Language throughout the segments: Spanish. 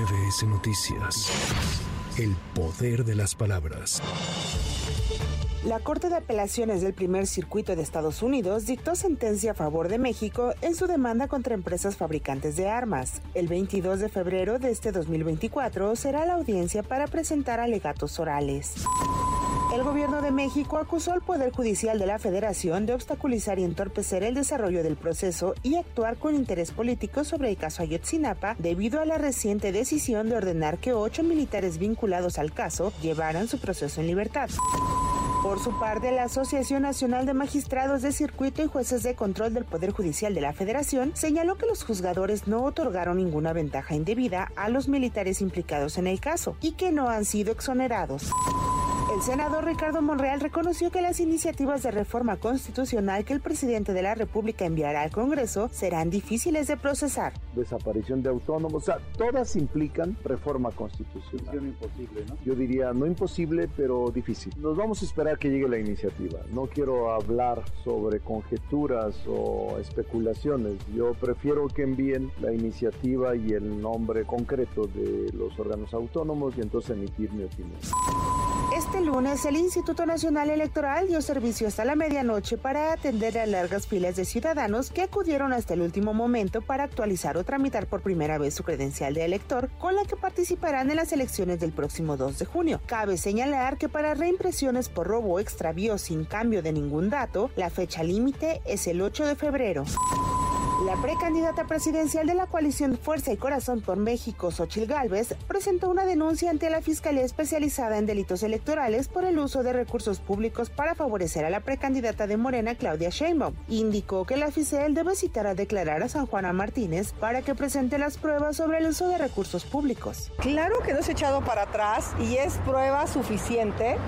MBS Noticias. El poder de las palabras. La Corte de Apelaciones del Primer Circuito de Estados Unidos dictó sentencia a favor de México en su demanda contra empresas fabricantes de armas. El 22 de febrero de este 2024 será la audiencia para presentar alegatos orales. El gobierno de México acusó al Poder Judicial de la Federación de obstaculizar y entorpecer el desarrollo del proceso y actuar con interés político sobre el caso Ayotzinapa debido a la reciente decisión de ordenar que ocho militares vinculados al caso llevaran su proceso en libertad. Por su parte, la Asociación Nacional de Magistrados de Circuito y Jueces de Control del Poder Judicial de la Federación señaló que los juzgadores no otorgaron ninguna ventaja indebida a los militares implicados en el caso y que no han sido exonerados. El senador Ricardo Monreal reconoció que las iniciativas de reforma constitucional que el presidente de la República enviará al Congreso serán difíciles de procesar. Desaparición de autónomos, o sea, todas implican reforma constitucional. imposible, ¿no? Yo diría no imposible, pero difícil. Nos vamos a esperar que llegue la iniciativa. No quiero hablar sobre conjeturas o especulaciones. Yo prefiero que envíen la iniciativa y el nombre concreto de los órganos autónomos y entonces emitir mi opinión. Este lunes, el Instituto Nacional Electoral dio servicio hasta la medianoche para atender a largas filas de ciudadanos que acudieron hasta el último momento para actualizar o tramitar por primera vez su credencial de elector, con la que participarán en las elecciones del próximo 2 de junio. Cabe señalar que para reimpresiones por robo extravío sin cambio de ningún dato, la fecha límite es el 8 de febrero. La precandidata presidencial de la coalición Fuerza y Corazón por México, Xochil Gálvez, presentó una denuncia ante la Fiscalía Especializada en Delitos Electorales por el uso de recursos públicos para favorecer a la precandidata de Morena, Claudia Sheinbaum. Indicó que la FICEL debe citar a declarar a San Juana Martínez para que presente las pruebas sobre el uso de recursos públicos. Claro que no se ha echado para atrás y es prueba suficiente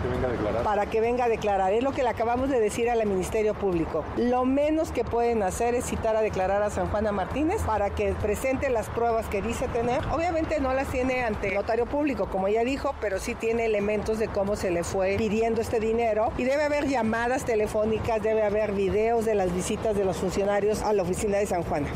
para que venga a declarar. Es lo que le acabamos de decir al Ministerio Público. Lo menos que pueden hacer es citar a declarar a San Juana Martínez para que presente las pruebas que dice tener. Obviamente no las tiene ante el notario público, como ella dijo, pero sí tiene elementos de cómo se le fue pidiendo este dinero. Y debe haber llamadas telefónicas, debe haber videos de las visitas de los funcionarios a la oficina de San Juana.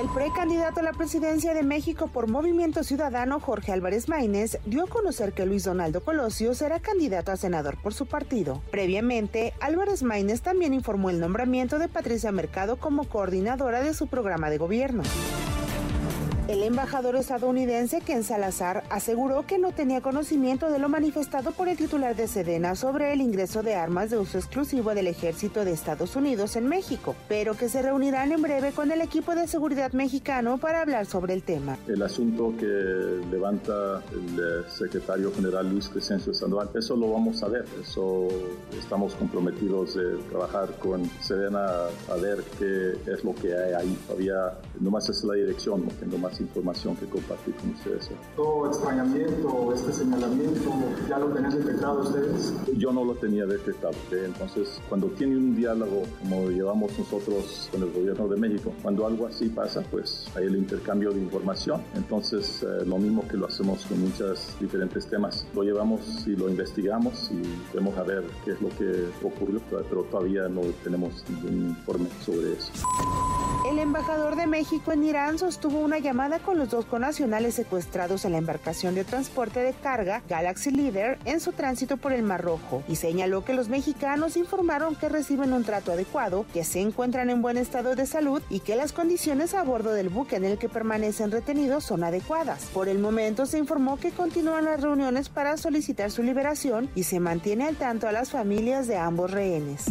El precandidato a la presidencia de México por Movimiento Ciudadano, Jorge Álvarez Maínez, dio a conocer que Luis Donaldo Colosio será candidato a senador por su partido. Previamente, Álvarez Maínez también informó el nombramiento de Patricia Mercado como coordinadora de su programa de gobierno. El embajador estadounidense Ken Salazar aseguró que no tenía conocimiento de lo manifestado por el titular de Sedena sobre el ingreso de armas de uso exclusivo del ejército de Estados Unidos en México, pero que se reunirán en breve con el equipo de seguridad mexicano para hablar sobre el tema. El asunto que levanta el secretario general Luis Crescencio Sandoval, eso lo vamos a ver, eso estamos comprometidos de trabajar con Sedena a ver qué es lo que hay ahí. Todavía nomás es la dirección, no tengo más información que compartir con ustedes. ¿Todo extrañamiento, este señalamiento, ya lo tenían detectado ustedes? Yo no lo tenía detectado. Entonces, cuando tiene un diálogo como llevamos nosotros con el gobierno de México, cuando algo así pasa, pues hay el intercambio de información. Entonces, eh, lo mismo que lo hacemos con muchos diferentes temas, lo llevamos y lo investigamos y vemos a ver qué es lo que ocurrió, pero todavía no tenemos ningún informe sobre eso. El embajador de México en Irán sostuvo una llamada con los dos conacionales secuestrados en la embarcación de transporte de carga Galaxy Leader en su tránsito por el Mar Rojo y señaló que los mexicanos informaron que reciben un trato adecuado, que se encuentran en buen estado de salud y que las condiciones a bordo del buque en el que permanecen retenidos son adecuadas. Por el momento se informó que continúan las reuniones para solicitar su liberación y se mantiene al tanto a las familias de ambos rehenes.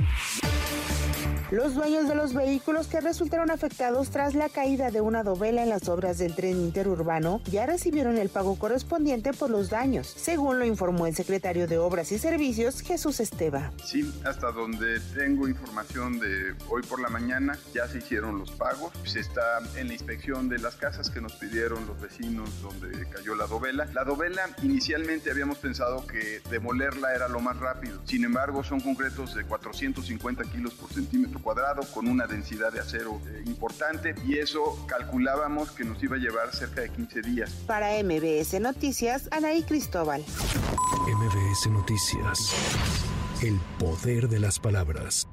Los dueños de los vehículos que resultaron afectados tras la caída de una dovela en las obras del tren interurbano ya recibieron el pago correspondiente por los daños, según lo informó el secretario de Obras y Servicios, Jesús Esteva. Sí, hasta donde tengo información de hoy por la mañana, ya se hicieron los pagos. Se está en la inspección de las casas que nos pidieron los vecinos donde cayó la dovela. La dovela inicialmente habíamos pensado que demolerla era lo más rápido. Sin embargo, son concretos de 450 kilos por centímetro cuadrado con una densidad de acero eh, importante y eso calculábamos que nos iba a llevar cerca de 15 días. Para MBS Noticias, Anaí Cristóbal. MBS Noticias. El poder de las palabras.